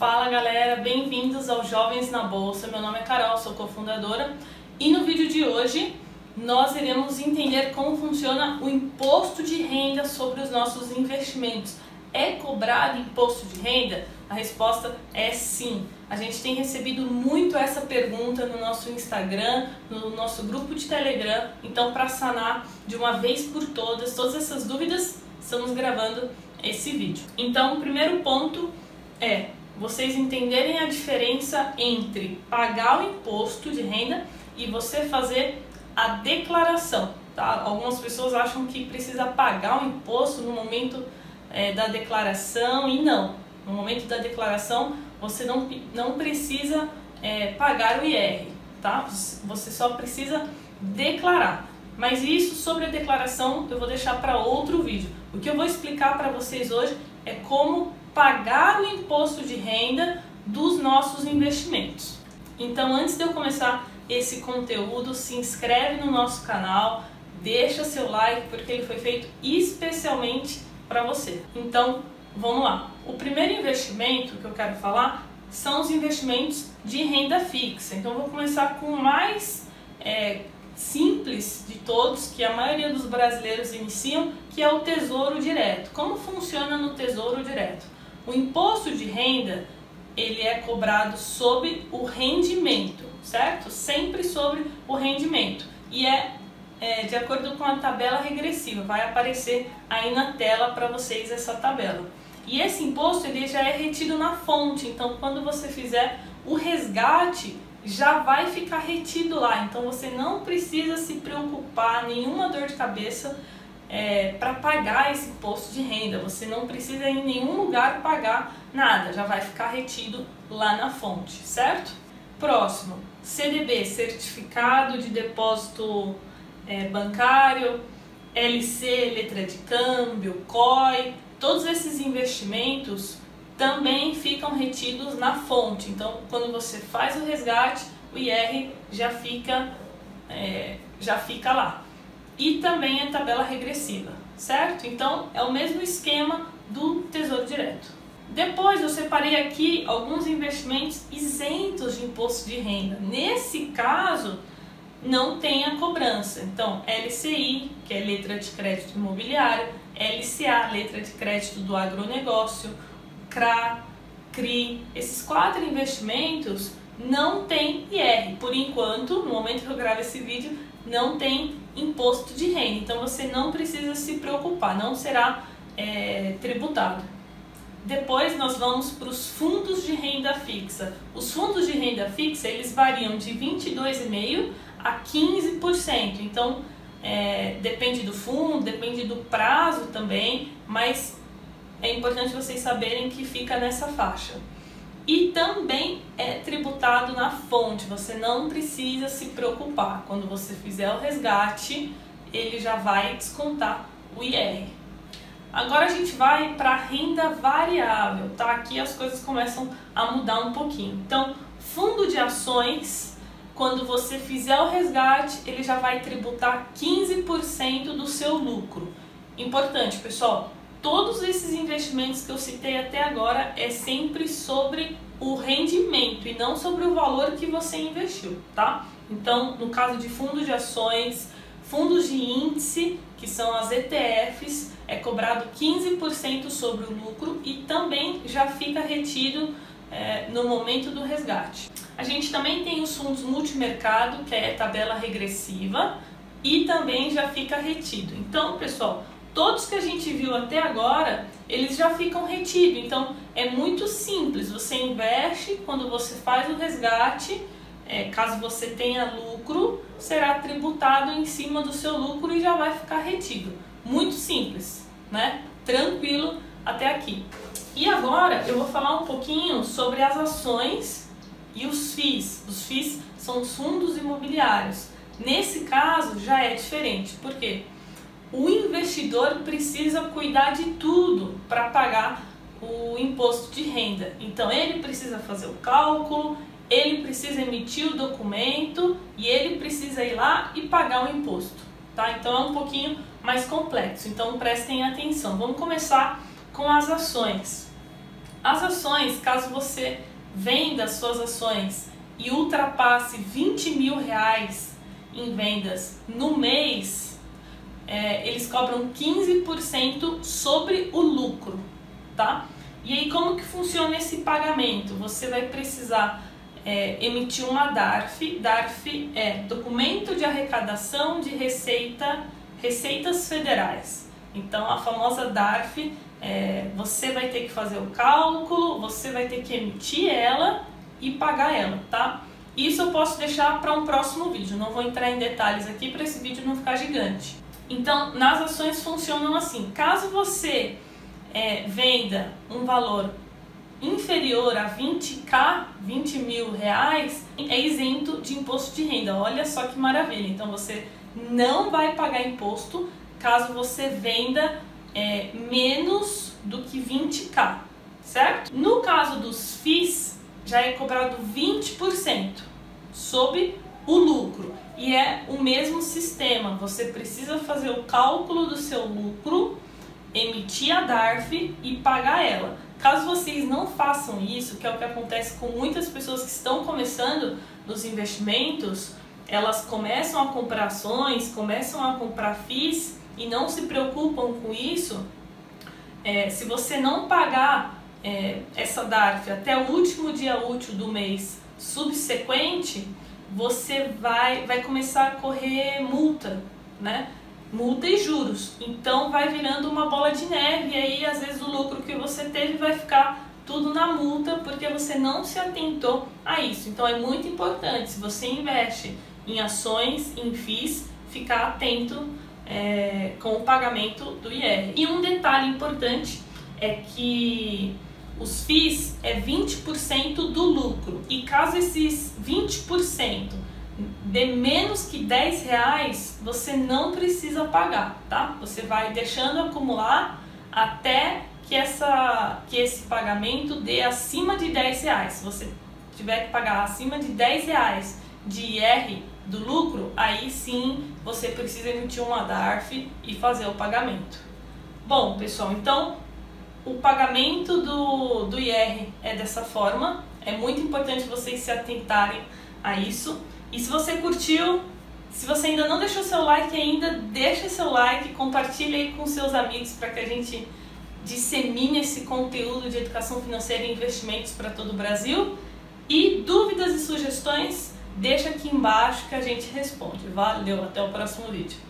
Fala galera, bem-vindos ao Jovens na Bolsa. Meu nome é Carol, sou cofundadora e no vídeo de hoje nós iremos entender como funciona o imposto de renda sobre os nossos investimentos. É cobrado imposto de renda? A resposta é sim. A gente tem recebido muito essa pergunta no nosso Instagram, no nosso grupo de Telegram. Então, para sanar de uma vez por todas todas essas dúvidas, estamos gravando esse vídeo. Então, o primeiro ponto é vocês entenderem a diferença entre pagar o imposto de renda e você fazer a declaração. Tá? Algumas pessoas acham que precisa pagar o imposto no momento é, da declaração e não. No momento da declaração você não, não precisa é, pagar o IR, tá? Você só precisa declarar. Mas isso sobre a declaração eu vou deixar para outro vídeo. O que eu vou explicar para vocês hoje é como pagar o imposto de renda dos nossos investimentos. Então, antes de eu começar esse conteúdo, se inscreve no nosso canal, deixa seu like porque ele foi feito especialmente para você. Então, vamos lá. O primeiro investimento que eu quero falar são os investimentos de renda fixa. Então, vou começar com o mais é, simples de todos, que a maioria dos brasileiros iniciam, que é o Tesouro Direto. Como funciona no Tesouro Direto? O imposto de renda ele é cobrado sobre o rendimento, certo? Sempre sobre o rendimento. E é, é de acordo com a tabela regressiva. Vai aparecer aí na tela para vocês essa tabela. E esse imposto ele já é retido na fonte. Então, quando você fizer o resgate, já vai ficar retido lá. Então, você não precisa se preocupar, nenhuma dor de cabeça é, para pagar esse imposto de renda. Você não precisa em nenhum lugar pagar nada, já vai ficar retido lá na fonte, certo? Próximo, CDB, Certificado de Depósito é, Bancário, LC, letra de câmbio, COI, todos esses investimentos também ficam retidos na fonte. Então, quando você faz o resgate, o IR já fica, é, já fica lá e também a tabela regressiva, certo? Então é o mesmo esquema do Tesouro Direto. Depois eu separei aqui alguns investimentos isentos de imposto de renda. Nesse caso, não tem a cobrança. Então, LCI, que é letra de crédito imobiliário, LCA, letra de crédito do agronegócio, CRA, CRI, esses quatro investimentos não tem IR. Por enquanto, no momento que eu gravo esse vídeo, não tem imposto de renda. Então você não precisa se preocupar, não será é, tributado. Depois nós vamos para os fundos de renda fixa. Os fundos de renda fixa eles variam de 22,5% a 15%. Então é, depende do fundo, depende do prazo também, mas é importante vocês saberem que fica nessa faixa e também é tributado na fonte. Você não precisa se preocupar. Quando você fizer o resgate, ele já vai descontar o IR. Agora a gente vai para a renda variável, tá? Aqui as coisas começam a mudar um pouquinho. Então, fundo de ações, quando você fizer o resgate, ele já vai tributar 15% do seu lucro. Importante, pessoal, todos esses investimentos que eu citei até agora é sempre sobre o rendimento e não sobre o valor que você investiu, tá? Então, no caso de fundos de ações, fundos de índice, que são as ETFs, é cobrado 15% sobre o lucro e também já fica retido é, no momento do resgate. A gente também tem os fundos multimercado, que é tabela regressiva, e também já fica retido. Então, pessoal, todos que a gente viu até agora, eles já ficam retidos. Então é muito simples. Você investe, quando você faz o resgate, é, caso você tenha lucro, será tributado em cima do seu lucro e já vai ficar retido. Muito simples, né? Tranquilo até aqui. E agora eu vou falar um pouquinho sobre as ações e os FIIs. Os FIIs são os fundos imobiliários. Nesse caso já é diferente. Por quê? O investidor precisa cuidar de tudo para pagar o imposto de renda. Então ele precisa fazer o cálculo, ele precisa emitir o documento e ele precisa ir lá e pagar o imposto, tá? Então é um pouquinho mais complexo. Então prestem atenção. Vamos começar com as ações. As ações, caso você venda suas ações e ultrapasse 20 mil reais em vendas no mês, é, eles cobram 15% sobre o lucro, tá? E aí como que funciona esse pagamento? Você vai precisar é, emitir uma DARF. DARF é Documento de Arrecadação de Receita, Receitas Federais. Então a famosa DARF, é, você vai ter que fazer o cálculo, você vai ter que emitir ela e pagar ela, tá? Isso eu posso deixar para um próximo vídeo, não vou entrar em detalhes aqui para esse vídeo não ficar gigante. Então, nas ações funcionam assim: caso você é, venda um valor inferior a 20k, 20 mil reais, é isento de imposto de renda. Olha só que maravilha! Então você não vai pagar imposto caso você venda é, menos do que 20k, certo? No caso dos FIIs, já é cobrado 20% sobre o lucro e é o mesmo sistema. Você precisa fazer o cálculo do seu lucro emitir a DARF e pagar ela. Caso vocês não façam isso, que é o que acontece com muitas pessoas que estão começando nos investimentos, elas começam a comprar ações, começam a comprar FIIs e não se preocupam com isso. É, se você não pagar é, essa DARF até o último dia útil do mês subsequente, você vai, vai começar a correr multa, né? multa e juros. Então vai virando uma bola de neve e aí às vezes o lucro que você teve vai ficar tudo na multa porque você não se atentou a isso. Então é muito importante, se você investe em ações, em FIIs, ficar atento é, com o pagamento do IR. E um detalhe importante é que os FIIs é 20% do lucro e caso esses 20% de menos que 10 reais, você não precisa pagar, tá? Você vai deixando acumular até que, essa, que esse pagamento dê acima de 10 reais. Se você tiver que pagar acima de 10 reais de IR do lucro, aí sim você precisa emitir uma DARF e fazer o pagamento. Bom, pessoal, então o pagamento do, do IR é dessa forma. É muito importante vocês se atentarem a isso. E se você curtiu, se você ainda não deixou seu like ainda, deixa seu like, compartilhe aí com seus amigos para que a gente dissemine esse conteúdo de educação financeira e investimentos para todo o Brasil. E dúvidas e sugestões, deixa aqui embaixo que a gente responde. Valeu, até o próximo vídeo.